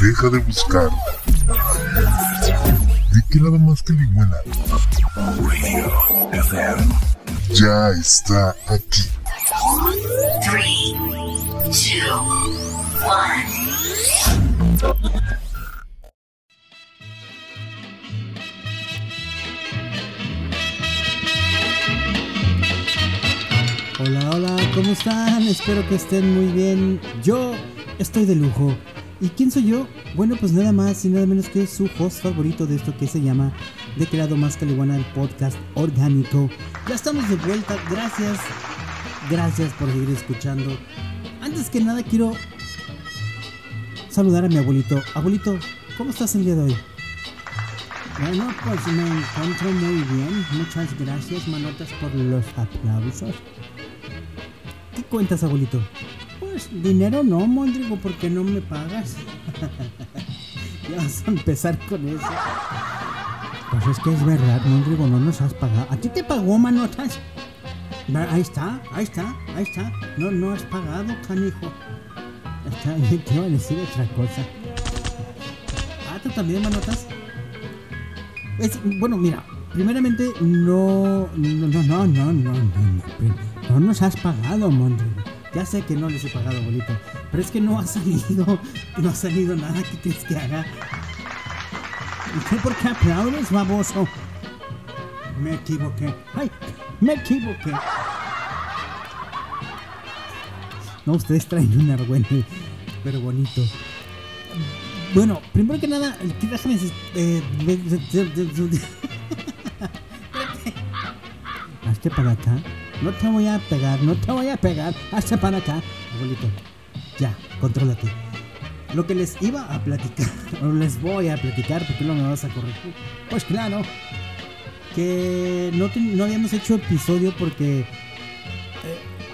Deja de buscar. ¿De qué lado más que liguana? Radio FM. Ya está aquí. 3, 2, 1. Hola, hola, ¿cómo están? Espero que estén muy bien. Yo estoy de lujo. ¿Y quién soy yo? Bueno, pues nada más y nada menos que su host favorito de esto que se llama De Creado Más Caliguana, el podcast orgánico. Ya estamos de vuelta, gracias. Gracias por seguir escuchando. Antes que nada quiero saludar a mi abuelito. Abuelito, ¿cómo estás el día de hoy? Bueno, pues me encuentro muy bien. Muchas gracias, manotas, por los aplausos. ¿Qué cuentas, abuelito? Pues dinero no, Mondrigo, porque no me pagas. ya vas a empezar con eso. Pues es que es verdad, Mondrigo, no nos has pagado. ¿A ti te pagó, manotas? Ahí está, ahí está, ahí está. No, no has pagado, canijo. Está bien, te iba a decir otra cosa. Ah, tú también, manotas. Es, bueno, mira, primeramente no, no, no, no, no, no, no. No nos has pagado, Mondrigo. Ya sé que no les he pagado, bolito. Pero es que no ha salido. No ha salido nada. ¿Qué quieres que haga? ¿Y qué por qué aplaudes, baboso? Me equivoqué. ¡Ay! Me equivoqué. No, ustedes traen un argüente, pero bonito. Bueno, primero que nada, déjame. Eh, Hazte para acá. No te voy a pegar, no te voy a pegar. Hazte para acá. Abuelito, ya, contrólate. Lo que les iba a platicar, o les voy a platicar, porque no me vas a corregir. Pues claro, que no, no habíamos hecho episodio porque eh,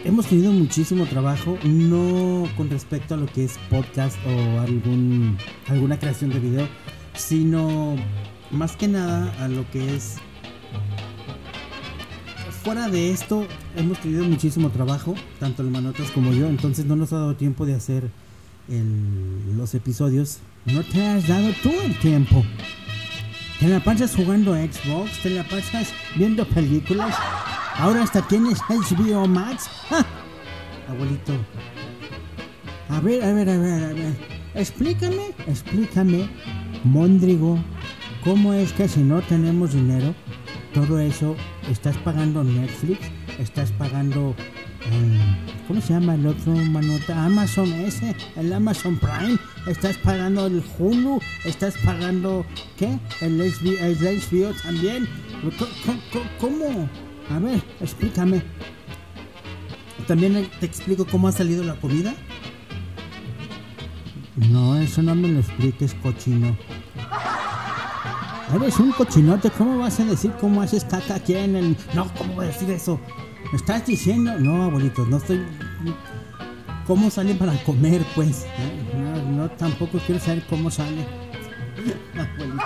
hemos tenido muchísimo trabajo, no con respecto a lo que es podcast o algún, alguna creación de video, sino más que nada a lo que es fuera de esto, hemos tenido muchísimo trabajo, tanto el Manotas como yo, entonces no nos ha dado tiempo de hacer los episodios. No te has dado tú el tiempo. Te la pasas jugando Xbox, te la pasas viendo películas. Ahora hasta tienes HBO Max. Abuelito. A ver, a ver, a ver, a ver. Explícame, explícame, Mondrigo, ¿cómo es que si no tenemos dinero, todo eso, estás pagando Netflix, estás pagando, ¿cómo se llama el otro manota? Amazon ese, el Amazon Prime, estás pagando el Hulu, estás pagando, ¿qué? El HBO, el HBO también. ¿Cómo? A ver, explícame. También te explico cómo ha salido la comida. No, eso no me lo expliques, cochino. Eres un cochinote, ¿cómo vas a decir cómo haces caca aquí en el... No, ¿cómo voy a decir eso? ¿Me estás diciendo? No, abuelito, no estoy... ¿Cómo salen para comer, pues? No, tampoco quiero saber cómo sale. abuelito.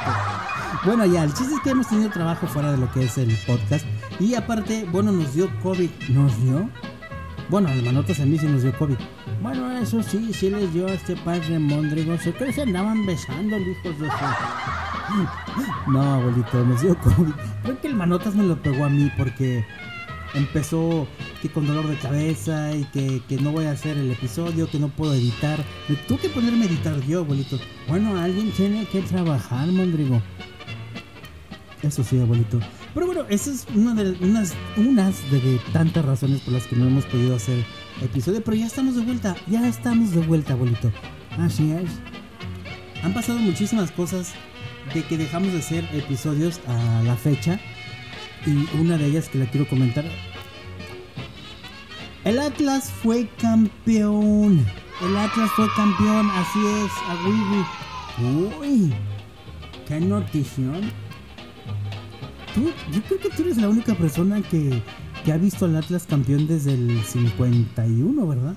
Bueno, ya, el chiste es que hemos tenido trabajo fuera de lo que es el podcast. Y aparte, bueno, nos dio COVID. ¿Nos dio? Bueno, al manotas a mí sí nos dio COVID. Bueno, eso sí, sí les dio a este padre Mondrigo. Se que se andaban besando, hijos de. No, abuelito, nos dio COVID. Creo que el manotas me lo pegó a mí porque empezó que con dolor de cabeza y que, que, no voy a hacer el episodio, que no puedo editar. Me tuve que ponerme a editar yo, abuelito. Bueno, alguien tiene que trabajar, Mondrigo. Eso sí, abuelito. Pero bueno, esa es una de unas, unas de tantas razones por las que no hemos podido hacer episodio. Pero ya estamos de vuelta, ya estamos de vuelta, abuelito. Así es. Han pasado muchísimas cosas de que dejamos de hacer episodios a la fecha. Y una de ellas que la quiero comentar. El Atlas fue campeón. El Atlas fue campeón, así es, a Uy, qué notición yo creo que tú eres la única persona que, que ha visto al Atlas campeón desde el 51, ¿verdad?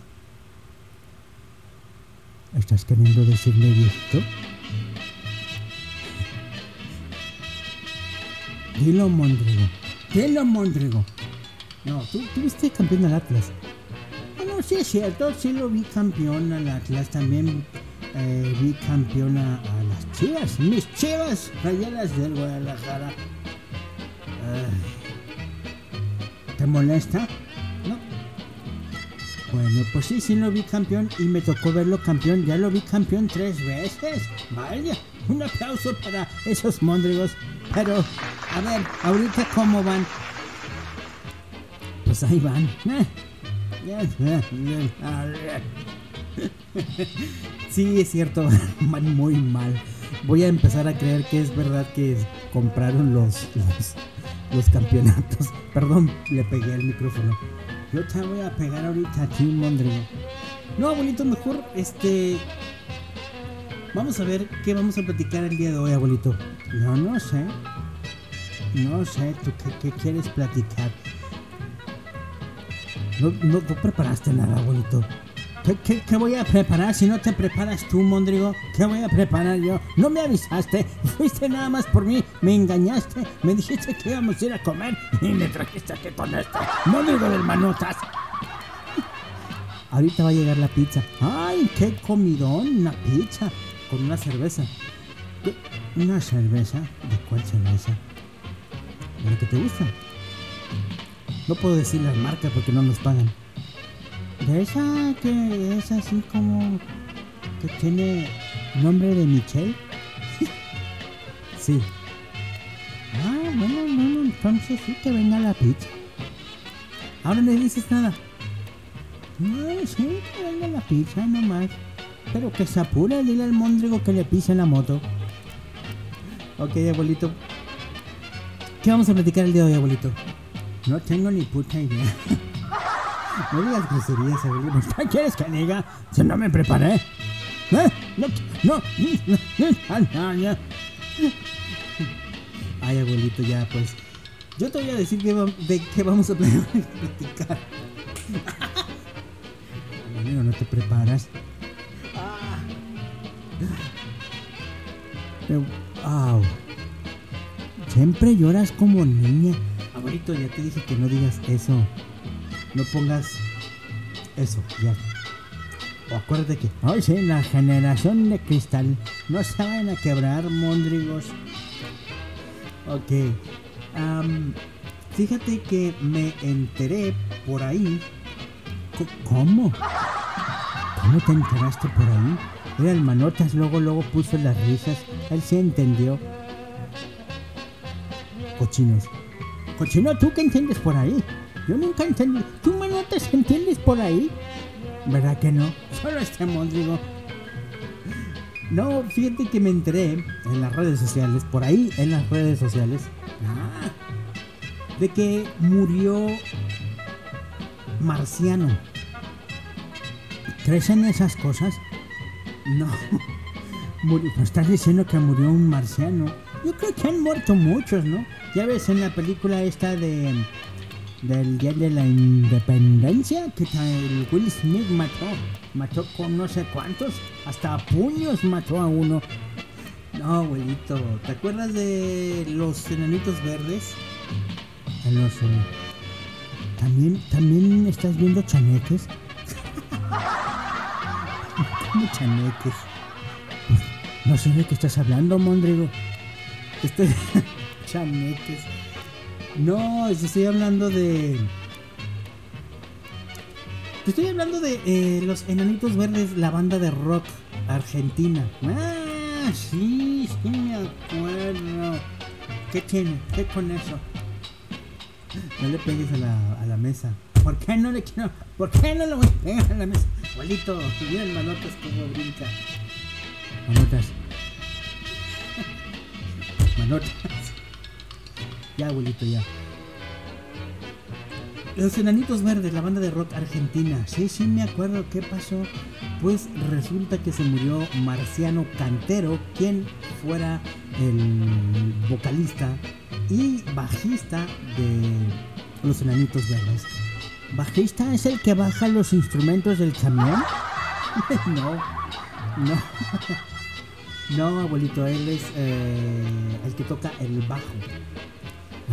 ¿Estás queriendo decirme esto? Dilo, Mondrigo. Dilo, Mondrigo. No, ¿tú, tú viste campeón al Atlas. Bueno, sí es cierto, sí lo vi campeón al Atlas también. eh, vi campeona a las chivas, mis chivas rayadas del Guadalajara. ¿Te molesta? No. Bueno, pues sí, sí lo vi campeón y me tocó verlo campeón. Ya lo vi campeón tres veces. Vaya, un aplauso para esos mondrigos. Pero, a ver, ahorita cómo van. Pues ahí van. Sí, es cierto, van muy mal. Voy a empezar a creer que es verdad que compraron los, los, campeonatos. Perdón, le pegué al micrófono. Yo te voy a pegar ahorita a ti, Mondrigo. No, abuelito, mejor este. Vamos a ver qué vamos a platicar el día de hoy, abuelito. No, no sé. No sé, ¿tú qué, quieres platicar? No, no, no preparaste nada, abuelito. ¿Qué, qué, voy a preparar si no te preparas tú, Mondrigo? ¿Qué voy a preparar yo? No me avisaste, fuiste nada más por mí, me engañaste, me dijiste que íbamos a ir a comer y me trajiste aquí con este Mondrigo del Manotas. Ahorita va a llegar la pizza. ¡Ay, qué comidón! Una pizza con una cerveza. ¿Una cerveza? ¿De cuál cerveza? ¿De la que te gusta? No puedo decir las marcas porque no nos pagan. De esa que es así como que tiene nombre de Michelle. sí. Ah, bueno, bueno, entonces sí que venga la pizza. Ahora no dices nada. No, sí, que venga la pizza nomás. Pero que se apure, dile al mondrigo que le pise la moto. Ok, abuelito. ¿Qué vamos a platicar el día de hoy, abuelito? No tengo ni puta idea. No digas groserías, abuelito. ¿Qué quieres que diga? Si no me preparé. ¿Eh? No, no, no, Ay, abuelito, ya pues. Yo te voy a decir de qué vamos a platicar. Abuelito, no te preparas. Pero, au. Siempre lloras como niña. Abuelito, ya te dije que no digas eso. No pongas eso, ya. O acuérdate que, ay, sí, la generación de cristal. No se van a quebrar, mondrigos. Ok. am, fíjate que me enteré por ahí. ¿Cómo? ¿Cómo te enteraste por ahí? Era el manotas, luego, luego puso las risas. Él sí entendió. Cochinos. Cochino, ¿tú qué entiendes por ahí? Yo nunca entendí. ¿Tú, manotas, entiendes por ahí? ¿Verdad que no? Solo este mondrigo. No, fíjate que me enteré en las redes sociales, por ahí en las redes sociales, ah, de que murió Marciano. ¿Crees en esas cosas? No. ¿Me estás diciendo que murió un marciano? Yo creo que han muerto muchos, ¿no? Ya ves en la película esta de del día de la independencia que el Will Smith mató, mató con no sé cuántos, hasta puños mató a uno. No, abuelito, ¿te acuerdas de los enanitos verdes? Los, eh, también, también estás viendo chaneques. ¿Cómo chaneques? Pues, no sé de qué estás hablando, Mondrigo. Estoy chaneques. No, estoy hablando de. Estoy hablando de eh, los Enanitos Verdes, la banda de rock argentina. Ah, sí, sí me acuerdo. ¿Qué tiene? ¿Qué con eso? No le pegues a la, a la mesa. ¿Por qué no le quiero? ¿Por qué no le voy a pegar a la mesa? Abuelito, mira el manotas como brinca. Manotas. Manotas. Ya, abuelito, ya. Los Enanitos Verdes, la banda de rock argentina. Sí, sí, me acuerdo. ¿Qué pasó? Pues resulta que se murió Marciano Cantero, quien fuera el vocalista y bajista de Los Enanitos Verdes. ¿Bajista es el que baja los instrumentos del camión? no, no. No, abuelito, él es eh, el que toca el bajo.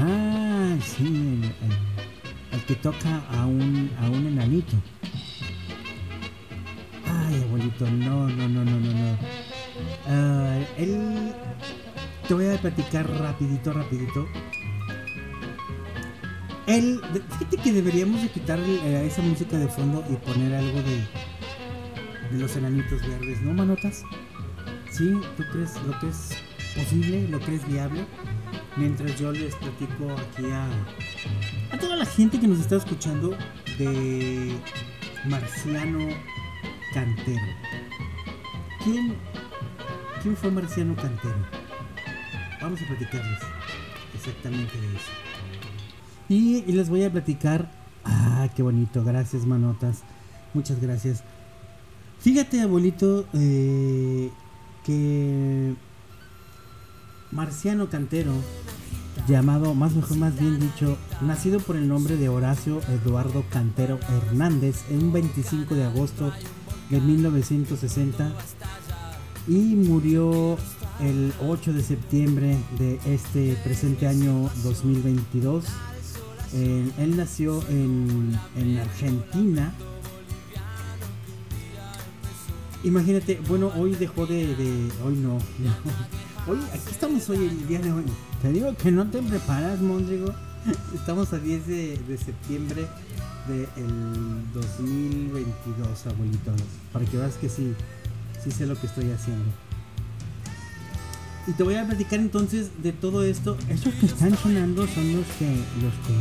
Ah, sí, el, que toca a un, a un enanito. Ay, abuelito. No, no, no, no, no, no. Ah, él... Te voy a platicar rapidito, rapidito. Él... Fíjate que deberíamos de quitar eh, esa música de fondo y poner algo de... De los enanitos verdes, ¿no, manotas? ¿Sí? ¿Tú crees lo que es posible? ¿Lo crees viable? Mientras yo les platico aquí a... A toda la gente que nos está escuchando de Marciano Cantero. ¿Quién, quién fue Marciano Cantero? Vamos a platicarles exactamente de eso. Y, les voy a platicar. Ah, qué bonito. Gracias, manotas. Muchas gracias. Fíjate, abuelito, eh, que Marciano Cantero, llamado, más mejor, más bien dicho, nacido por el nombre de Horacio Eduardo Cantero Hernández en un 25 de agosto de 1960 y murió el 8 de septiembre de este presente año 2022. Eh, él nació en, en Argentina. Imagínate, bueno, hoy dejó de, de- hoy no, no. Hoy, aquí estamos hoy, el día de hoy. Te digo que no te preparas, Mondrigo. Estamos a 10 de, de septiembre del 2022, abuelito. Para que veas que sí, sí sé lo que estoy haciendo. Y te voy a platicar entonces de todo esto. Estos que están sonando son los que, los que,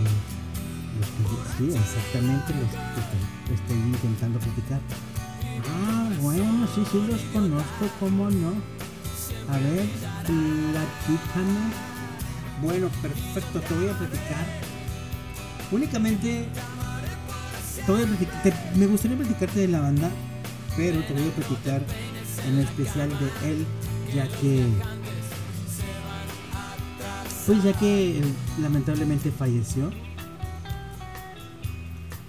los que, sí, exactamente los que estoy, estoy intentando platicar. Ah, bueno, sí, sí los conozco, ¿cómo no? A ver, platícame. Bueno, perfecto, te voy a platicar. Únicamente, te voy a platicar, me gustaría platicarte de la banda, pero te voy a platicar en especial de él, ya que, pues ya que eh, lamentablemente falleció.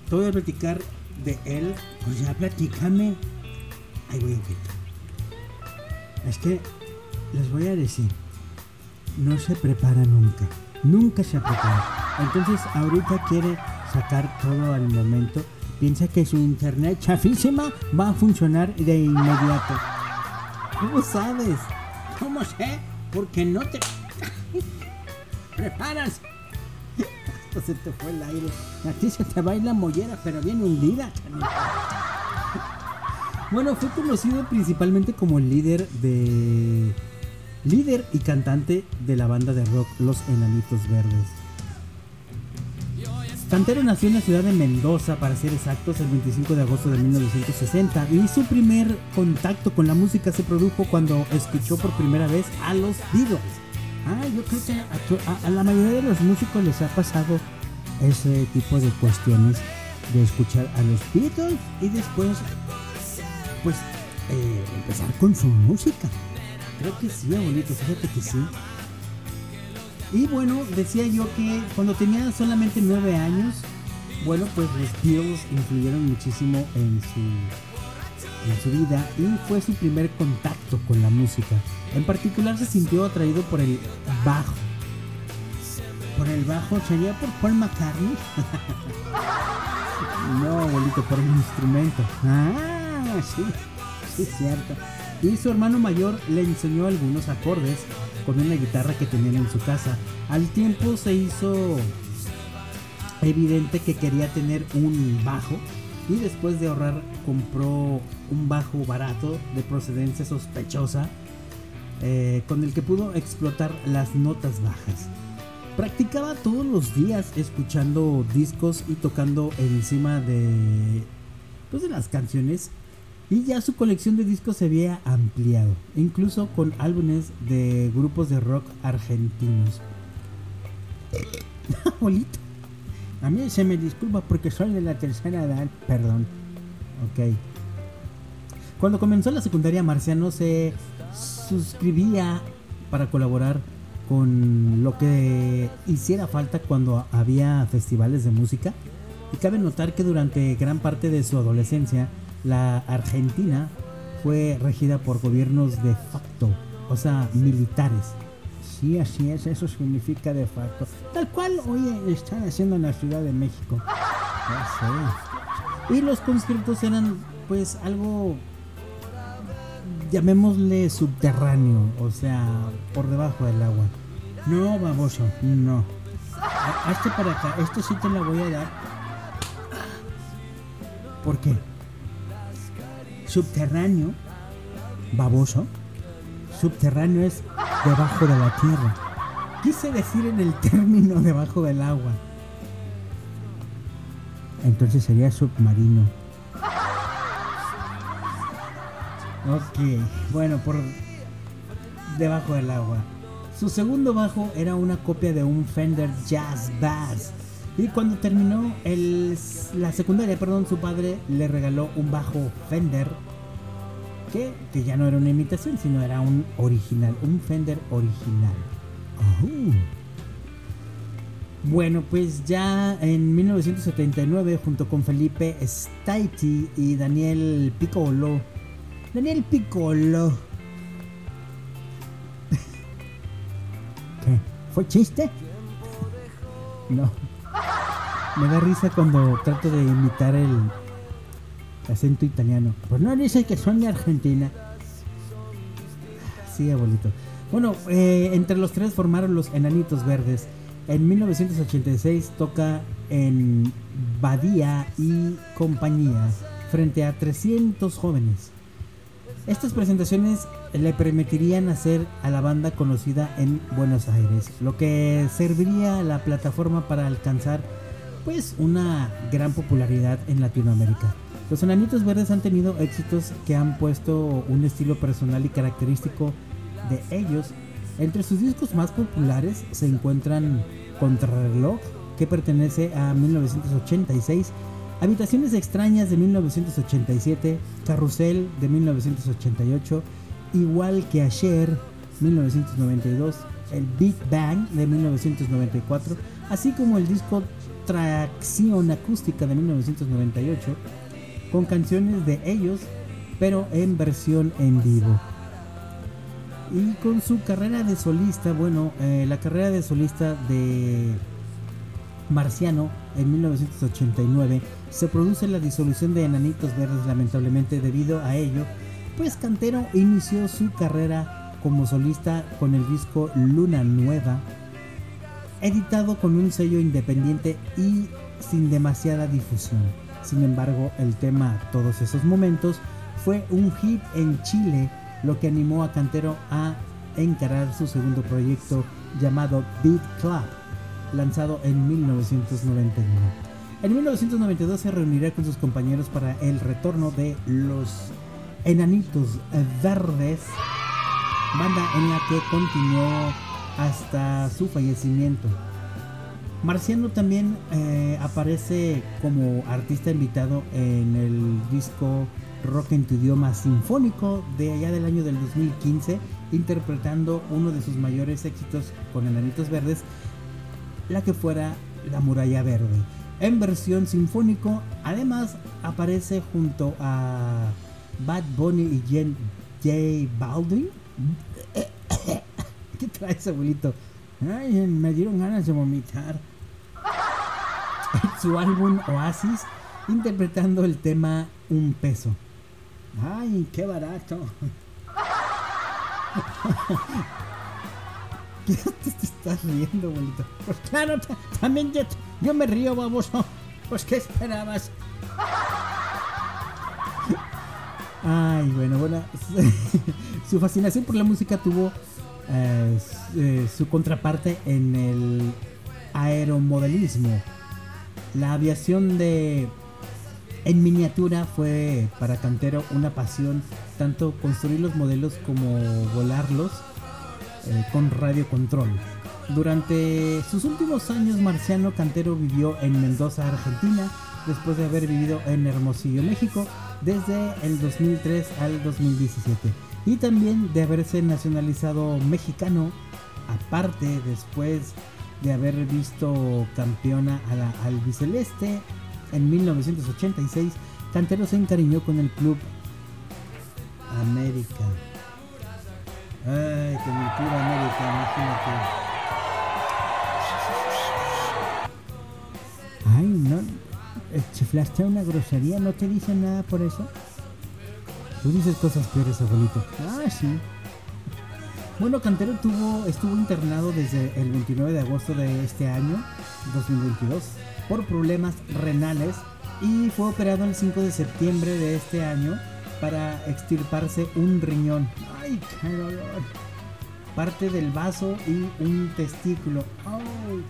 Te voy a platicar de él, pues ya platícame. Ahí voy a quitar. Es que les voy a decir, no se prepara nunca, nunca se prepara. Entonces ahorita quiere sacar todo al momento, piensa que su internet chafísima va a funcionar de inmediato. ¿Cómo sabes? ¿Cómo sé? Porque no te preparas. Esto se te fue el aire. A ti se te va la mollera, pero bien hundida. Bueno, fue conocido principalmente como el líder de. Líder y cantante de la banda de rock Los Enanitos Verdes. Cantero nació en la ciudad de Mendoza, para ser exactos, el 25 de agosto de 1960 y su primer contacto con la música se produjo cuando escuchó por primera vez a los Beatles. Ah, yo creo que a, la mayoría de los músicos les ha pasado ese tipo de cuestiones de escuchar a los Beatles y después pues eh, empezar con su música. Creo que sí, abuelito, fíjate que sí. Y bueno, decía yo que cuando tenía solamente nueve años, bueno, pues los Beatles influyeron muchísimo en su, en su vida y fue su primer contacto con la música. En particular se sintió atraído por el bajo. Por el bajo, sería por Paul McCartney. No, abuelito, por el instrumento. Ah, sí, sí, cierto. Y su hermano mayor le enseñó algunos acordes con una guitarra que tenían en su casa. Al tiempo se hizo evidente que quería tener un bajo y después de ahorrar compró un bajo barato de procedencia sospechosa eh, con el que pudo explotar las notas bajas. Practicaba todos los días escuchando discos y tocando encima de, pues, de las canciones y ya su colección de discos se había ampliado, incluso con álbumes de grupos de rock argentinos. Abuelito, a mí se me disculpa porque soy de la tercera edad, perdón. Ok. Cuando comenzó la secundaria, Marciano se suscribía para colaborar con lo que hiciera falta cuando había festivales de música. Y cabe notar que durante gran parte de su adolescencia, la Argentina fue regida por gobiernos de facto, o sea, militares. Sí, así es, eso significa de facto. Tal cual hoy están haciendo en la Ciudad de México. Ya sé. Y los conciertos eran pues algo llamémosle subterráneo, o sea, por debajo del agua. No, baboso, no. Hazte para acá, esto sí te lo voy a dar. ¿Por qué? Subterráneo, baboso. Subterráneo es debajo de la tierra. Quise decir en el término debajo del agua. Entonces sería submarino. Ok, bueno, por debajo del agua. Su segundo bajo era una copia de un Fender Jazz Bass. Y cuando terminó el, la secundaria, perdón, su padre le regaló un bajo Fender que, que ya no era una imitación, sino era un original, un Fender original. Oh. Bueno, pues ya en 1979, junto con Felipe Staiti y Daniel Piccolo, Daniel Piccolo. ¿Qué? ¿Fue chiste? no. Me da risa cuando trato de imitar el acento italiano. Pues no dice que son de Argentina. Sí, abuelito. Bueno, eh, entre los tres formaron los Enanitos Verdes. En 1986 toca en Badía y compañía frente a 300 jóvenes. Estas presentaciones le permitirían hacer a la banda conocida en Buenos Aires, lo que serviría la plataforma para alcanzar pues una gran popularidad en Latinoamérica. Los Enanitos Verdes han tenido éxitos que han puesto un estilo personal y característico de ellos. Entre sus discos más populares se encuentran Contrarreloj, que pertenece a 1986, Habitaciones extrañas de 1987, Carrusel de 1988, igual que ayer 1992, el Big Bang de 1994, así como el disco Tracción Acústica de 1998, con canciones de ellos, pero en versión en vivo. Y con su carrera de solista, bueno, eh, la carrera de solista de Marciano en 1989 se produce la disolución de Enanitos Verdes lamentablemente debido a ello, pues Cantero inició su carrera como solista con el disco Luna Nueva, editado con un sello independiente y sin demasiada difusión. Sin embargo, el tema Todos esos momentos fue un hit en Chile, lo que animó a Cantero a encarar su segundo proyecto llamado Beat Club, lanzado en 1991. En 1992 se reunirá con sus compañeros para el retorno de los Enanitos Verdes, banda en la que continuó hasta su fallecimiento. Marciano también eh, aparece como artista invitado en el disco Rock en tu idioma sinfónico de allá del año del 2015, interpretando uno de sus mayores éxitos con Enanitos Verdes, la que fuera La Muralla Verde. En versión sinfónico, además aparece junto a Bad Bunny y Jen J Baldwin. ¿Qué traes, abuelito? Ay, me dieron ganas de vomitar. Su álbum Oasis, interpretando el tema Un peso. Ay, qué barato. ¿Qué te, estás riendo, abuelito? Pues claro, también yo, yo me río, baboso. Pues ¿qué esperabas? Ay, bueno, bueno. su fascinación por la música tuvo eh, su contraparte en el aeromodelismo. La aviación de en miniatura fue para Cantero una pasión, tanto construir los modelos como volarlos eh, con radio control. Durante sus últimos años, Marciano Cantero vivió en Mendoza, Argentina, después de haber vivido en Hermosillo, México, desde el 2003 al 2017 y también de haberse nacionalizado mexicano, aparte después de haber visto campeona a la albiceleste en 1986, Cantero se encariñó con el club América. Ay, con el club América, imagínate. Ay, no, chiflaste una grosería, ¿no te dicen nada por eso? Tú dices cosas peores, abuelito. Ah, sí. Bueno, Cantero tuvo, estuvo internado desde el 29 de agosto de este año, 2022, por problemas renales y fue operado el 5 de septiembre de este año para extirparse un riñón. ¡Ay, qué dolor! Parte del vaso y un testículo. ¡Ay!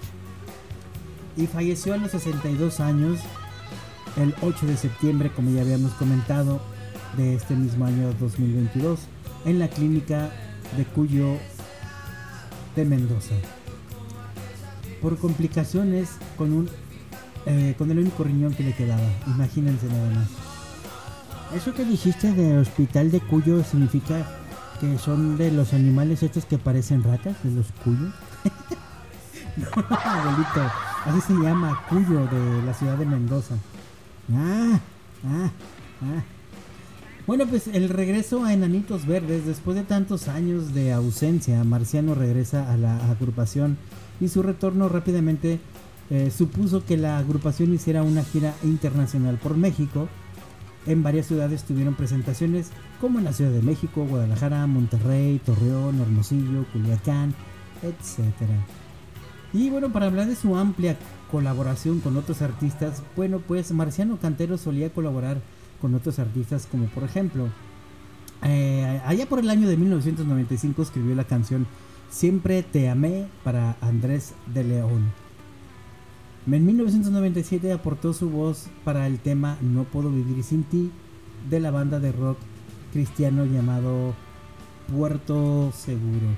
Y falleció a los 62 años el 8 de septiembre, como ya habíamos comentado, de este mismo año 2022, en la clínica de Cuyo de Mendoza. Por complicaciones con un eh, con el único riñón que le quedaba. Imagínense nada más. Eso que dijiste de hospital de Cuyo significa que son de los animales estos que parecen ratas, de los cuyos. no, abuelito, así se llama Cuyo de la ciudad de Mendoza. Ah, ah, ah. Bueno, pues el regreso a Enanitos Verdes, después de tantos años de ausencia, Marciano regresa a la agrupación y su retorno rápidamente eh, supuso que la agrupación hiciera una gira internacional por México. En varias ciudades tuvieron presentaciones, como en la Ciudad de México, Guadalajara, Monterrey, Torreón, Hermosillo, Culiacán, etc. Y bueno, para hablar de su amplia colaboración con otros artistas, bueno, pues Marciano Cantero solía colaborar con otros artistas como por ejemplo, eh, allá por el año de 1995 escribió la canción Siempre te amé para Andrés de León. En 1997 aportó su voz para el tema No puedo vivir sin ti de la banda de rock cristiano llamado Puerto Seguro.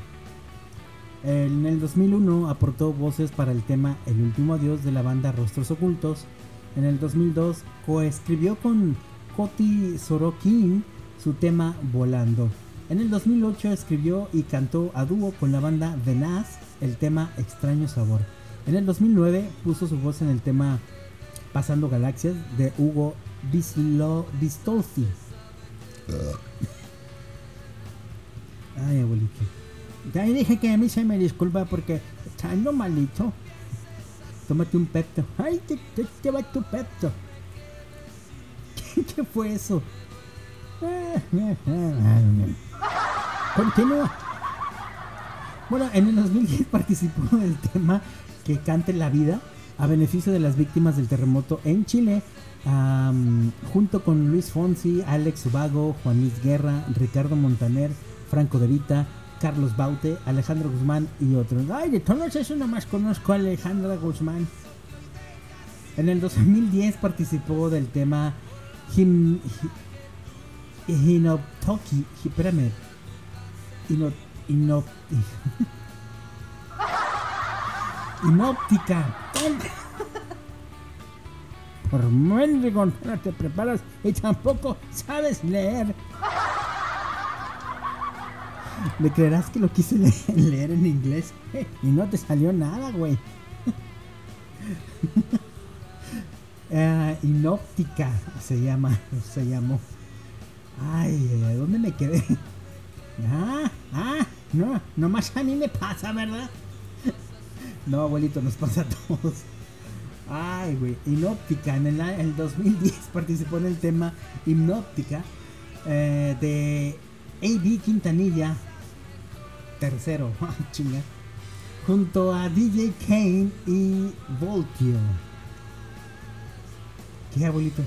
En el 2001 aportó voces para el tema El último adiós de la banda Rostros Ocultos. En el 2002 coescribió con Coti Sorokin su tema Volando. En el 2008 escribió y cantó a dúo con la banda The Nas el tema Extraño Sabor. En el 2009 puso su voz en el tema Pasando Galaxias de Hugo Bistolfi. Ay, abuelito. Ya dije que a mí se me disculpa porque está malito. Tómate un pepto. Ay, te, te, va tu pepto. ¿Qué, fue eso? Continúa. Bueno, en el 2010 participó del tema que cante la vida a beneficio de las víctimas del terremoto en Chile, junto con Luis Fonsi, Alex Vago, Juan Luis Guerra, Ricardo Montaner, Franco De Vita, Carlos Baute, Alejandro Guzmán y otros. Ay, de todos eso nomás conozco a Alejandra Guzmán. En el 2010 participó del tema Hin, Hinoptoki. Espérame. Hino, Inóptica. Por mendigo no te preparas y tampoco sabes leer. ¿Me creerás que lo quise leer, en inglés? Y no te salió nada, güey. uh, inóptica se llama, se llamó. Ay, ¿a dónde me quedé? Ah, ah, no, nomás a mí me pasa, ¿verdad? No, abuelito, nos pasa a todos. Ay, güey. Inóptica. En el, 2010 participó en el tema Hipnóptica eh, de A.B. Quintanilla. Tercero. Chinga. Junto a DJ Kane y Voltio. ¿Qué, abuelito?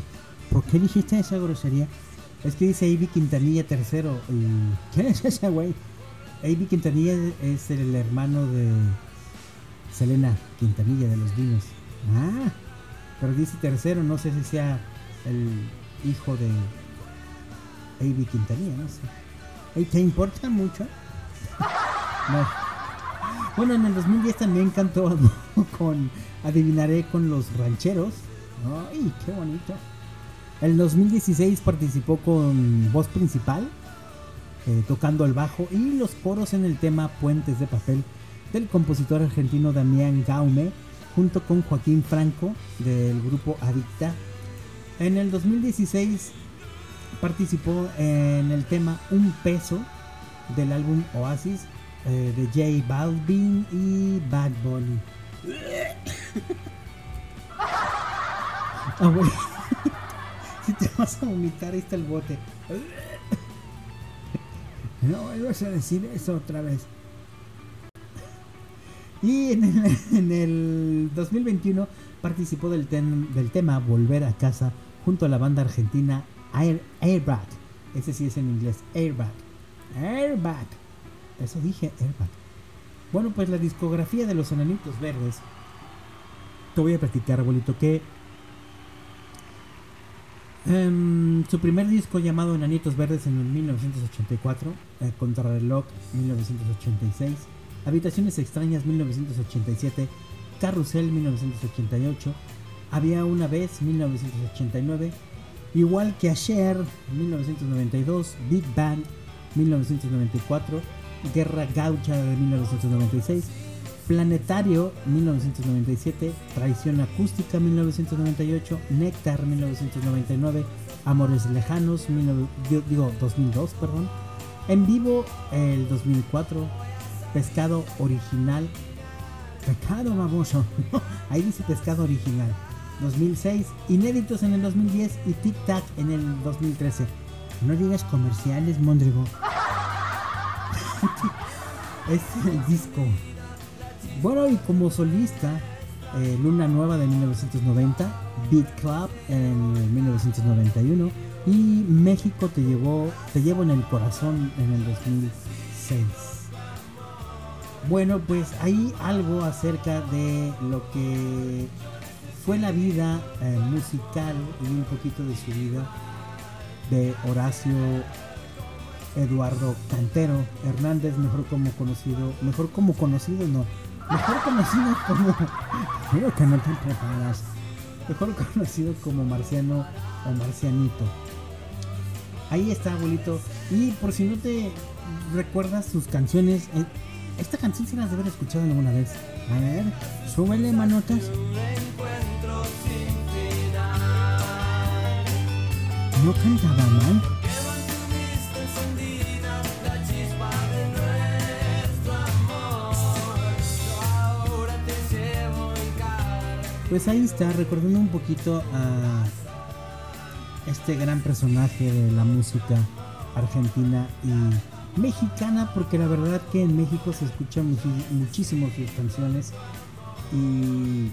¿Por qué dijiste esa grosería? Es que dice A.B. Quintanilla tercero. ¿Quién es ese güey? A.B. Quintanilla es el hermano de Selena Quintanilla de los Vinos. Ah, pero dice tercero, no sé si sea el hijo de A.B. Quintanilla, no sé. ¿Te importa mucho? no. Bueno, en el 2010 también cantó con Adivinaré con los rancheros. ¡Ay, qué bonito! El 2016 participó con voz principal, eh, tocando el bajo y los coros en el tema Puentes de Papel del compositor argentino Damián Gaume, junto con Joaquín Franco del grupo Adicta. En el 2016 participó en el tema Un peso del álbum Oasis eh, de J Balvin y Bad Bunny. Ah, si te vas a vomitar, ahí está el bote. No vuelvas a decir eso otra vez. Y en el, en el 2021 participó del, del tema Volver a casa junto a la banda argentina Air, Airbag. Ese sí es en inglés, Airbag. Airbag. Eso dije, Airbag. Bueno, pues la discografía de los Enanitos Verdes. Te voy a platicar, abuelito, que em, su primer disco llamado Enanitos Verdes en el 1984, eh, Contrarreloj 1986, Habitaciones Extrañas 1987, Carrusel 1988, Había una vez 1989, igual que Ayer 1992, Big Bang 1994, Guerra Gaucha de 1996, Planetario 1997, Traición Acústica 1998, Néctar 1999, Amores Lejanos, digo 2002, perdón, En Vivo el 2004, Pescado Original, Pescado Baboso, ahí dice Pescado Original, 2006, Inéditos en el 2010 y Tic Tac en el 2013. No digas comerciales, Mondrigo. es el disco. Bueno, y como solista, eh, Luna Nueva de 1990, Beat Club en 1991 y México te llevó, te llevo en el corazón en el 2006. Bueno, pues hay algo acerca de lo que fue la vida eh, musical y un poquito de su vida de Horacio Eduardo Cantero Hernández, mejor como conocido, mejor como conocido, no, mejor conocido como, creo que no te preparas, mejor conocido como Marciano o Marcianito. Ahí está, abuelito. Y por si no te recuerdas sus canciones, eh, esta canción se las debe haber escuchado alguna vez. A ver, súbele manotas. No cantaba mal. Pues ahí está, recordando un poquito a este gran personaje de la música argentina y mexicana, porque la verdad que en México se escuchan muchísimo sus canciones y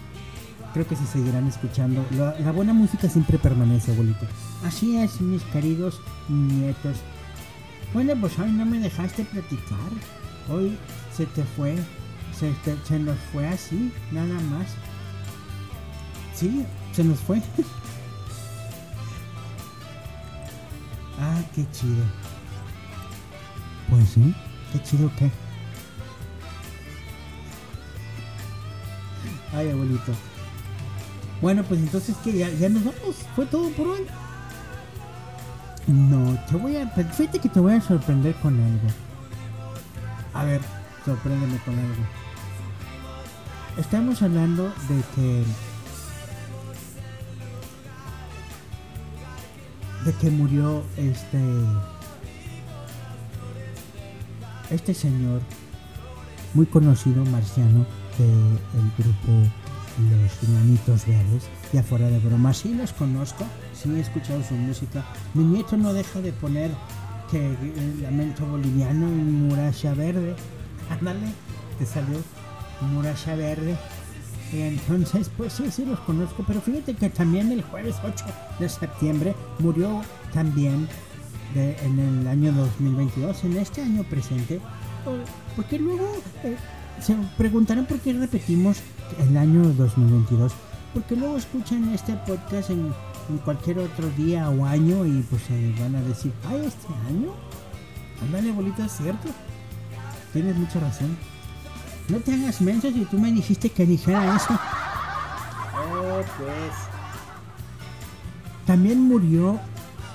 creo que se seguirán escuchando. La, buena música siempre permanece, abuelito. Así es, mis queridos nietos. Bueno, pues hoy no me dejaste platicar. Hoy se te fue, se nos fue así, nada más. Sí, se nos fue. ah, qué chido. Pues sí, qué chido que. Ay, abuelito. Bueno, pues entonces que ya, nos vamos. Fue todo por hoy. No, te voy a. Fíjate que te voy a sorprender con algo. A ver, sorpréndeme con algo. Estamos hablando de que de que murió este este señor muy conocido marciano del grupo Los Enanitos Verdes. Y afuera de broma sí los conozco sí he escuchado su música. Mi nieto no deja de poner que el lamento boliviano muralla verde. Ándale te salió muralla verde entonces, pues sí, sí los conozco, pero fíjate que también el jueves 8 de septiembre murió también en el año 2022, en este año presente, porque luego eh, se preguntarán por qué repetimos el año 2022, porque luego escuchan este podcast en, cualquier otro día o año y pues se van a decir, ay, este año, ándale bolita, ¿cierto? Tienes mucha razón. No te hagas menso si tú me dijiste que dijera eso. Oh, pues. También murió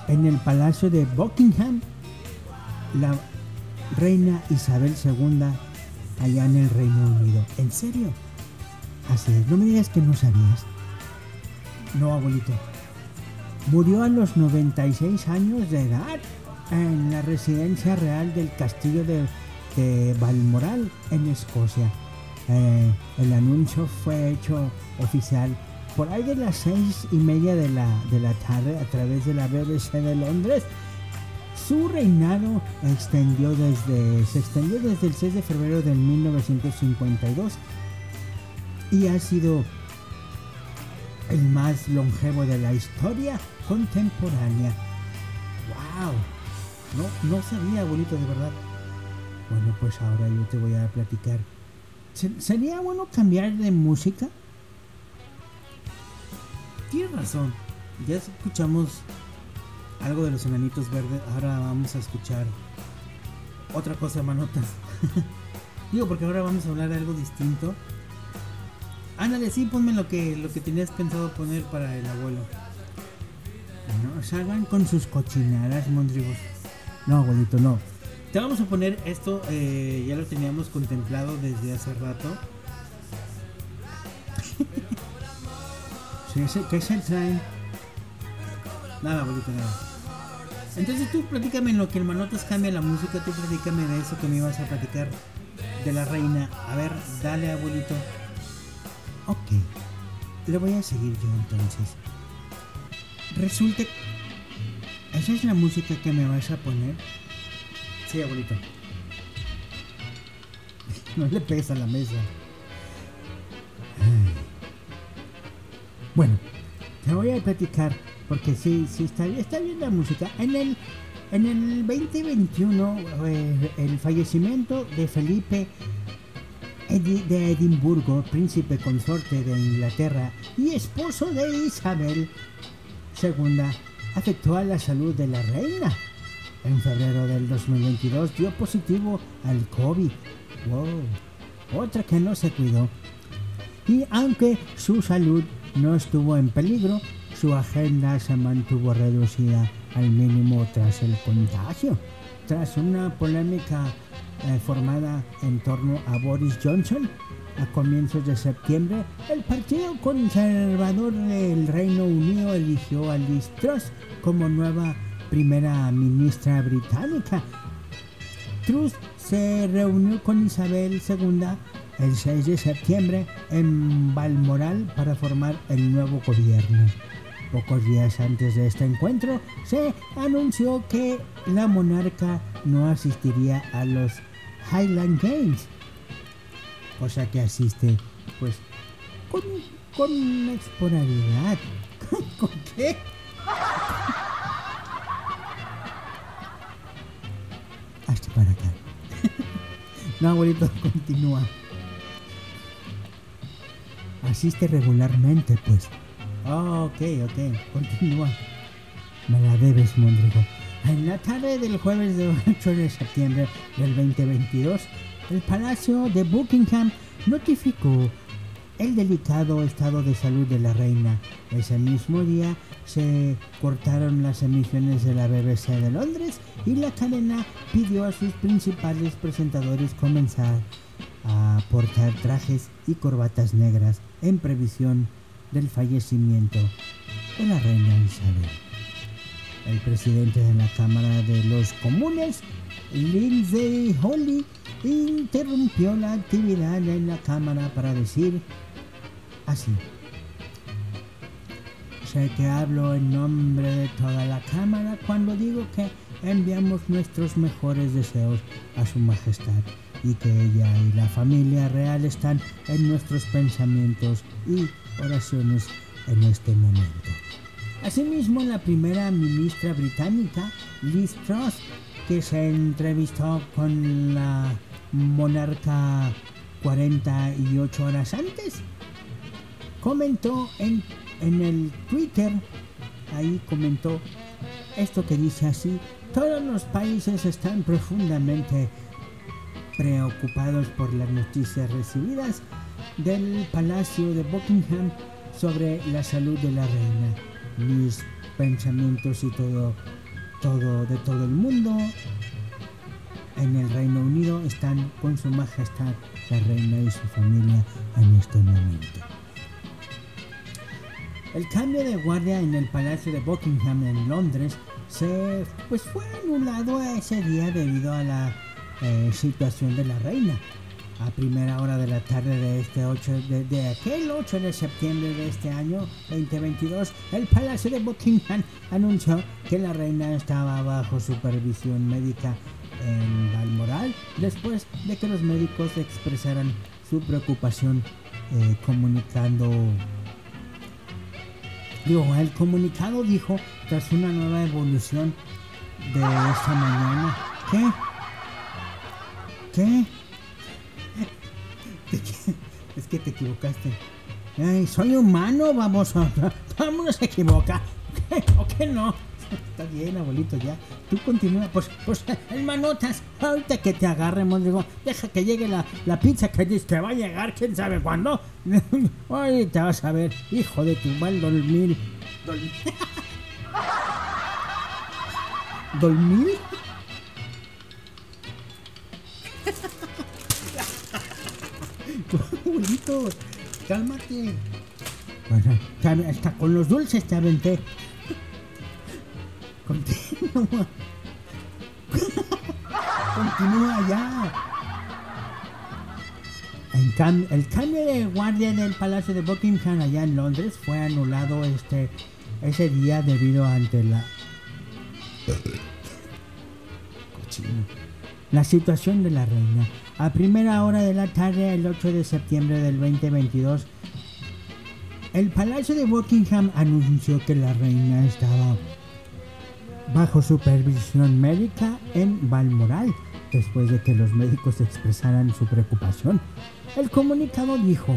en el palacio de Buckingham la reina Isabel II allá en el Reino Unido. ¿En serio? Así es, no me digas que no sabías. No, abuelito. Murió a los 96 años de edad en la residencia real del castillo de de Balmoral en Escocia. Eh, el anuncio fue hecho oficial por ahí de las seis y media de la, de la tarde a través de la BBC de Londres. Su reinado extendió desde, se extendió desde el 6 de febrero de 1952 y ha sido el más longevo de la historia contemporánea. ¡Wow! No, no sabía, bonito, de verdad. Bueno, pues ahora yo te voy a platicar. ¿Sería bueno cambiar de música? Tienes razón. Ya escuchamos algo de los enanitos verdes. Ahora vamos a escuchar otra cosa, manotas. Digo, porque ahora vamos a hablar de algo distinto. Ándale, sí, ponme lo que, lo que tenías pensado poner para el abuelo. No salgan con sus cochinadas, mondrigos. No, abuelito, no. Te vamos a poner esto, eh, ya lo teníamos contemplado desde hace rato. ¿Qué se traen? Nada, abuelito, nada. Entonces tú platícame en lo que el Manotas cambia la música, tú platícame de eso que me ibas a platicar de la reina. A ver, dale abuelito. Ok, le voy a seguir yo entonces. Resulta... ¿Esa es la música que me vas a poner? Sí, abuelito. No le pesa la mesa. Bueno, te voy a platicar, porque sí, sí está, está bien la música. En el, en el 2021, eh, el fallecimiento de Felipe de Edimburgo, príncipe consorte de Inglaterra y esposo de Isabel II, afectó a la salud de la reina. En febrero del 2022 dio positivo al COVID. Wow, otra que no se cuidó. Y aunque su salud no estuvo en peligro, su agenda se mantuvo reducida al mínimo tras el contagio. Tras una polémica eh, formada en torno a Boris Johnson. A comienzos de septiembre, el Partido Conservador del Reino Unido eligió a Liz Truss como nueva primera ministra británica. Truss se reunió con Isabel II el 6 de septiembre en Balmoral para formar el nuevo gobierno. Pocos días antes de este encuentro se anunció que la monarca no asistiría a los Highland Games, cosa que asiste pues con, con esporadidad. ¿Con qué? no, abuelito, continúa. Asiste regularmente, pues. Oh, ok, ok, continúa. Me la debes, Mondrigo. En la tarde del jueves de 8 de septiembre del 2022, el Palacio de Buckingham notificó el delicado estado de salud de la reina. Ese mismo día se cortaron las emisiones de la BBC de Londres y la cadena pidió a sus principales presentadores comenzar a portar trajes y corbatas negras en previsión del fallecimiento de la reina Isabel. El presidente de la Cámara de los Comunes, Lindsay Holly, interrumpió la actividad en la Cámara para decir así. Sé que hablo en nombre de toda la Cámara cuando digo que enviamos nuestros mejores deseos a Su Majestad y que ella y la familia real están en nuestros pensamientos y oraciones en este momento. Asimismo, la primera ministra británica, Liz Truss, que se entrevistó con la monarca 48 horas antes, comentó en, en el Twitter, ahí comentó esto que dice así, todos los países están profundamente preocupados por las noticias recibidas del Palacio de Buckingham sobre la salud de la reina. Mis pensamientos y todo, todo de todo el mundo en el Reino Unido están con su majestad la reina y su familia en este momento. El cambio de guardia en el Palacio de Buckingham en Londres se pues fue anulado ese día debido a la eh, situación de la reina. A primera hora de la tarde de este 8 de, aquel 8 de septiembre de este año 2022 el Palacio de Buckingham anunció que la reina estaba bajo supervisión médica en Balmoral después de que los médicos expresaran su preocupación eh, comunicando el comunicado dijo tras una nueva evolución de esta mañana ¿qué? ¿qué? es que te equivocaste Ay, soy humano, vamos a... Vámonos, se equivoca. ¿O qué no? Está bien, abuelito, ya. Tú continúa. Pues, pues, hermanotas, ahorita que te agarremos, digo, deja que llegue la, la pizza que dice que va a llegar, quién sabe cuándo. Te vas a ver, hijo de tu mal dormir. Dormir. ¿Dormir? abuelito, cálmate. Bueno, hasta con los dulces te aventé. Continúa. Continúa ya. El cambio de guardia del Palacio de Buckingham allá en Londres fue anulado este ese día debido ante la la situación de la reina. A primera hora de la tarde, el 8 de septiembre del 2022, el Palacio de Buckingham anunció que la reina estaba bajo supervisión médica en Balmoral, después de que los médicos expresaran su preocupación. El comunicado dijo,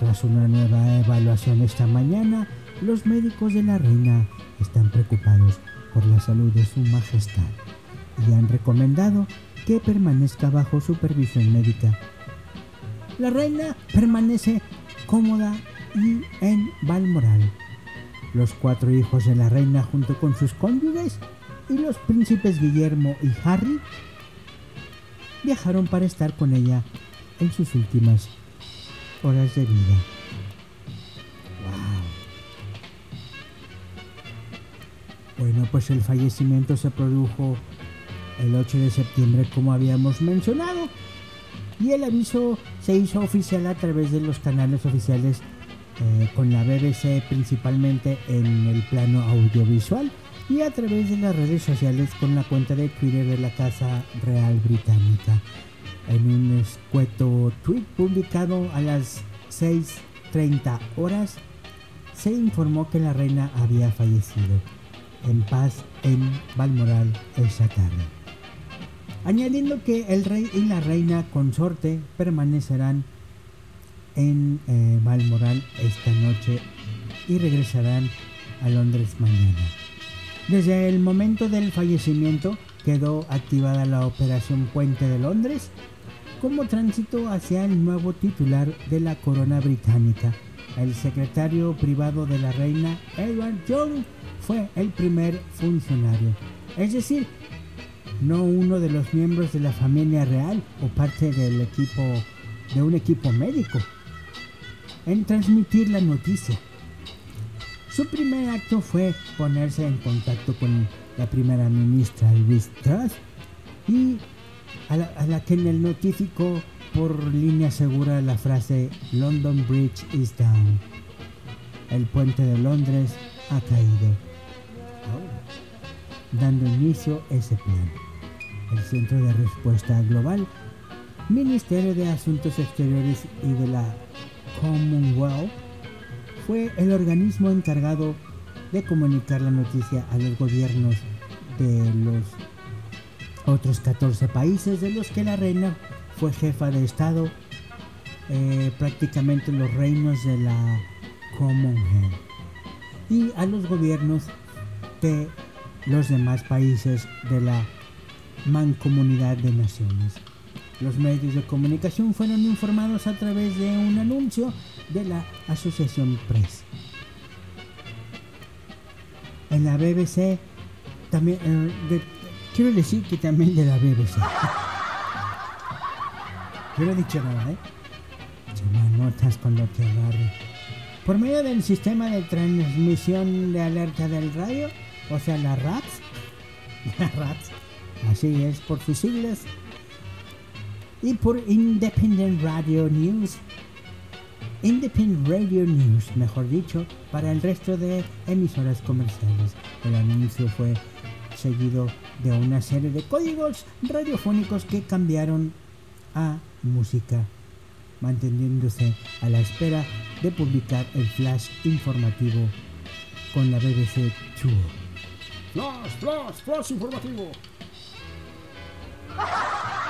tras una nueva evaluación esta mañana, los médicos de la reina están preocupados por la salud de su majestad y han recomendado que permanezca bajo supervisión médica. La reina permanece cómoda y en Balmoral. Los cuatro hijos de la reina junto con sus cónyuges y los príncipes Guillermo y Harry viajaron para estar con ella en sus últimas horas de vida. Wow. Bueno, pues el fallecimiento se produjo el 8 de septiembre como habíamos mencionado y el aviso se hizo oficial a través de los canales oficiales eh, con la BBC principalmente en el plano audiovisual y a través de las redes sociales con la cuenta de Twitter de la Casa Real Británica. En un escueto tweet publicado a las 6.30 horas se informó que la reina había fallecido en paz en Balmoral esa tarde. Añadiendo que el rey y la reina consorte permanecerán en eh, Balmoral esta noche y regresarán a Londres mañana. Desde el momento del fallecimiento quedó activada la Operación Puente de Londres como tránsito hacia el nuevo titular de la corona británica. El secretario privado de la reina, Edward Young, fue el primer funcionario. Es decir, no uno de los miembros de la familia real o parte del equipo de un equipo médico en transmitir la noticia. Su primer acto fue ponerse en contacto con la primera ministra Liz Truss y a la, que en el notificó por línea segura la frase London Bridge is down. El puente de Londres ha caído. Dando inicio ese plan. El Centro de Respuesta Global, Ministerio de Asuntos Exteriores y de la Commonwealth fue el organismo encargado de comunicar la noticia a los gobiernos de los otros 14 países de los que la reina fue jefa de Estado, eh, prácticamente los reinos de la Commonwealth, y a los gobiernos de los demás países de la Mancomunidad de Naciones. Los medios de comunicación fueron informados a través de un anuncio de la Asociación Press. En la BBC también eh, quiero decir que también de la BBC. No dicho nada, ¿eh? Notas cuando te agarre. Por medio del sistema de transmisión de alerta del radio, o sea, la RATS, la RATS, así es por sus siglas, y por Independent Radio News Independent Radio News, mejor dicho, para el resto de emisoras comerciales. El anuncio fue seguido de una serie de códigos radiofónicos que cambiaron a música, manteniéndose a la espera de publicar el flash informativo con la BBC 2. Flash, flash, flash informativo.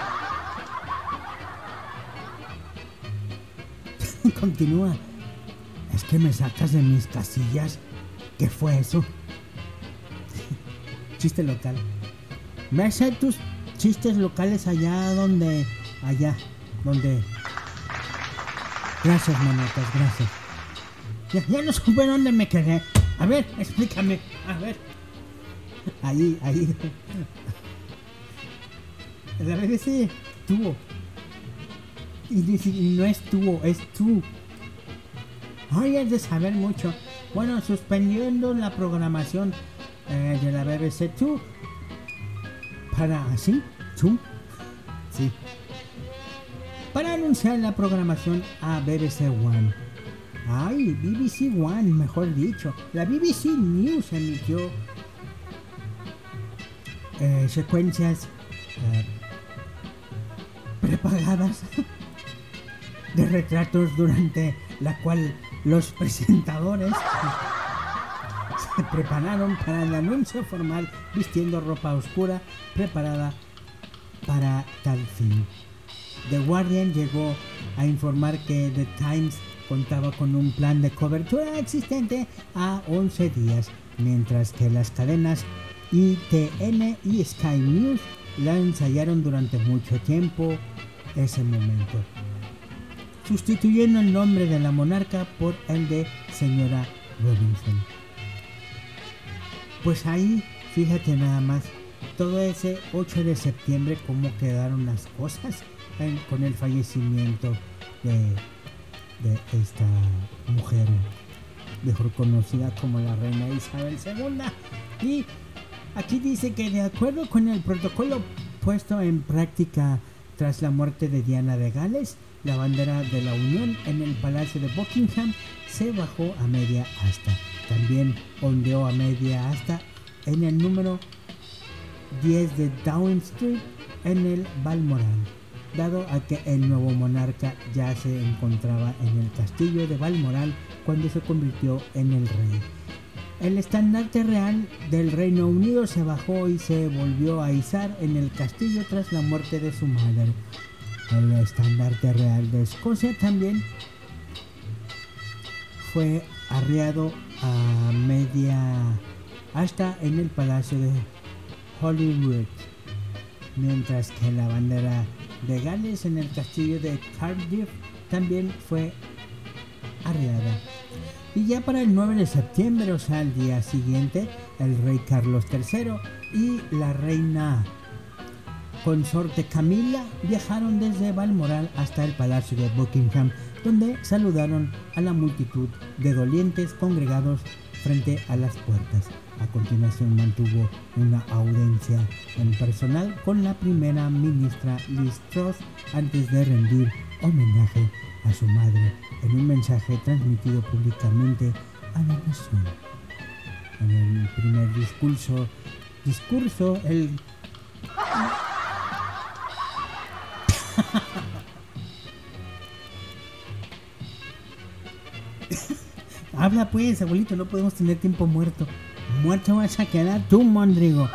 Continúa. Es que me sacas de mis casillas. ¿Qué fue eso? Chiste local. Me hace tus chistes locales allá donde. Allá. Donde. Gracias, manotas, gracias. Ya, no supe dónde me quedé. A ver, explícame. A ver. Ahí, ahí. La BBC tuvo. Y no es tuvo, es tú. Ay, es de saber mucho. Bueno, suspendiendo la programación eh, de la BBC 2 para así, tú, sí, para anunciar la programación a BBC One. Ay, BBC One, mejor dicho. La BBC News emitió eh, secuencias eh, prepagadas de retratos durante la cual los presentadores se prepararon para el anuncio formal vistiendo ropa oscura preparada para tal fin. The Guardian llegó a informar que The Times contaba con un plan de cobertura existente a 11 días, mientras que las cadenas ITN y Sky News la ensayaron durante mucho tiempo ese momento, sustituyendo el nombre de la monarca por el de señora Robinson. Pues ahí, fíjate nada más, todo ese 8 de septiembre cómo quedaron las cosas con el fallecimiento de, de esta mujer, mejor conocida como la reina Isabel II. Y aquí dice que de acuerdo con el protocolo puesto en práctica tras la muerte de Diana de Gales, la bandera de la Unión en el Palacio de Buckingham se bajó a media asta. También ondeó a media asta en el número 10 de Downing Street en el Balmoral, dado a que el nuevo monarca ya se encontraba en el castillo de Balmoral cuando se convirtió en el rey. El estandarte real del Reino Unido se bajó y se volvió a izar en el castillo tras la muerte de su madre. El estandarte real de Escocia también fue arriado a media hasta en el palacio de Holyrood, mientras que la bandera de Gales en el castillo de Cardiff también fue arriada. Y ya para el 9 de septiembre, o sea, el día siguiente, el rey Carlos III y la reina consorte Camila viajaron desde Balmoral hasta el palacio de Buckingham, donde saludaron a la multitud de dolientes congregados frente a las puertas. A continuación mantuvo una audiencia en personal con la primera ministra Liz Truss antes de rendir homenaje a su madre en un mensaje transmitido públicamente a la nación. En el primer discurso, discurso, el Habla pues, abuelito, no podemos tener tiempo muerto. Muerto vas a quedar tú, Mondrigo.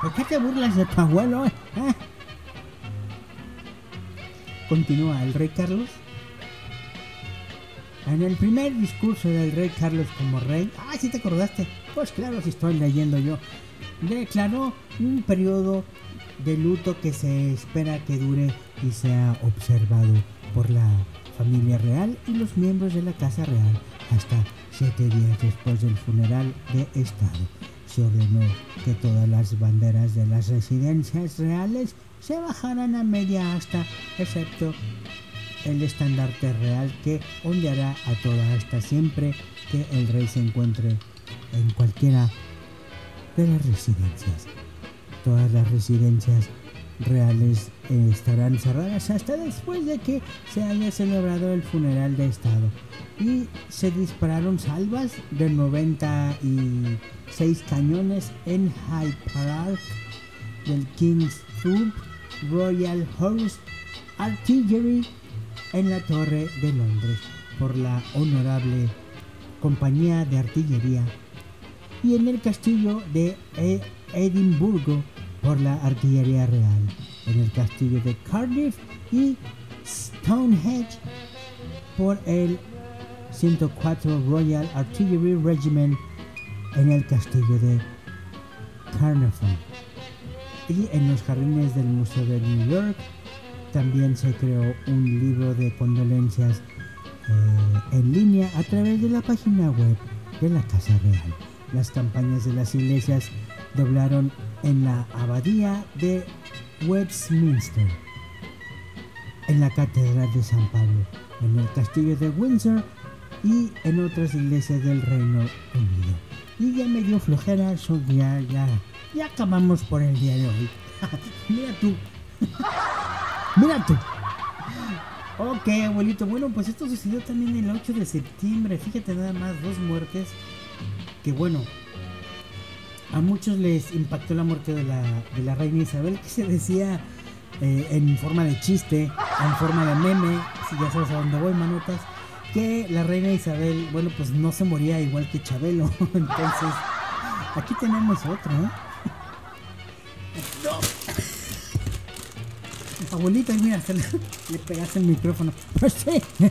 ¿Por qué te burlas de tu abuelo? eh? ¿Eh? Continúa el rey Carlos. En el primer discurso del rey Carlos como rey, ah, si te acordaste, pues claro, si estoy leyendo yo, declaró un periodo de luto que se espera que dure y sea observado por la familia real y los miembros de la casa real hasta siete días después del funeral de Estado. Se ordenó que todas las banderas de las residencias reales se bajaran a media asta, excepto el estandarte real que ondeará a toda asta siempre que el rey se encuentre en cualquiera de las residencias. Todas las residencias reales eh, estarán cerradas hasta después de que se haya celebrado el funeral de Estado. Y se dispararon salvas de 96 cañones en Hyde Park del King's Troop Royal Horse Artillery en la Torre de Londres por la honorable Compañía de Artillería y en el castillo de e- Edimburgo por la Artillería Real, en el castillo de Cardiff y Stonehenge por el 104 Royal Artillery Regiment en el castillo de Carnarvon. Y en los jardines del Museo de New York también se creó un libro de condolencias eh, en línea a través de la página web de la Casa Real. Las campañas de las iglesias doblaron en la abadía de Westminster, en la Catedral de San Pablo, en el castillo de Windsor y en otras iglesias del Reino Unido. Y ya me dio flojera, eso ya, ya, ya acabamos por el día de hoy. Mira tú. Mira tú. Ok, abuelito. Bueno, pues esto sucedió también el 8 de septiembre. Fíjate nada más, dos muertes. Que bueno, a muchos les impactó la muerte de la, de la reina Isabel, que se decía eh, en forma de chiste, en forma de meme, si ya sabes a dónde voy, manotas, que la reina Isabel, bueno, pues no se moría igual que Chabelo. Entonces, aquí tenemos otro, ¿eh? Abuelita, mira, se le, le pegaste el micrófono. Pues sí.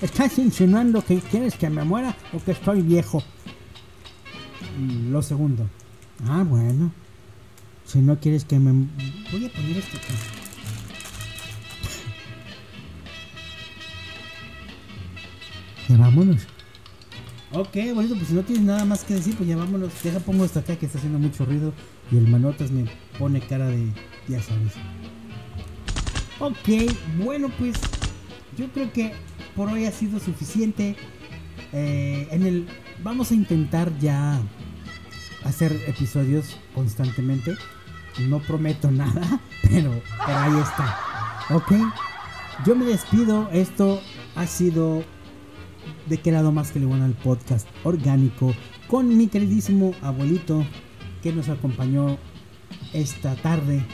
¿Estás insinuando que quieres que me muera o que estoy viejo? Lo segundo. Ah, bueno. Si no quieres que me... Voy a poner esto aquí. Ya vámonos. Ok, bonito, pues si no tienes nada más que decir, pues ya vámonos. Deja pongo esto acá que está haciendo mucho ruido. Y el manotas me pone cara de... Ya sabes. Ok, bueno pues yo creo que por hoy ha sido suficiente. Eh, en el vamos a intentar ya hacer episodios constantemente. No prometo nada, pero, pero ahí está. Ok, yo me despido. Esto ha sido de qué lado más que le bueno al podcast orgánico con mi queridísimo abuelito que nos acompañó esta tarde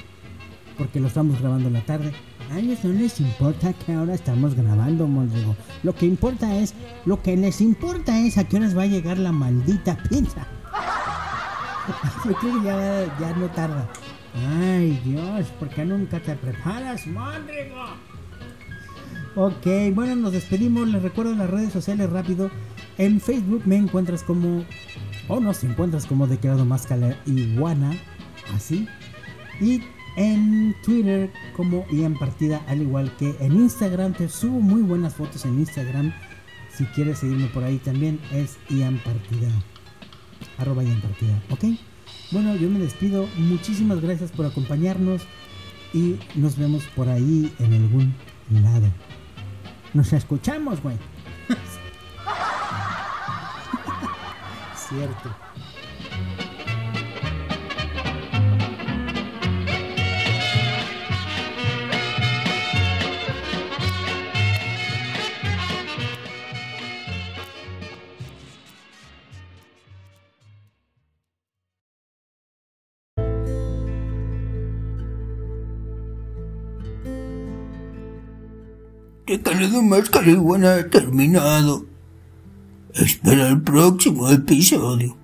porque lo estamos grabando la tarde. A no les importa que ahora estamos grabando, Mondrigo. Lo que importa es, lo que les importa es a qué horas va a llegar la maldita pizza. Ya, ya no tarda. Ay, Dios, ¿por qué nunca te preparas, Mondrigo? Ok, bueno, nos despedimos. Les recuerdo las redes sociales rápido. En Facebook me encuentras como, o nos encuentras como Declarado Máscara Iguana, así. Y en Twitter como Ian Partida, al igual que en Instagram. Te subo muy buenas fotos en Instagram. Si quieres seguirme por ahí también es Ian Partida. Arroba Ian Partida, ¿ok? Bueno, yo me despido. Muchísimas gracias por acompañarnos. Y nos vemos por ahí en algún lado. Nos escuchamos, güey. Cierto. Declarado Máscara Iguana ha terminado. Espera el próximo episodio.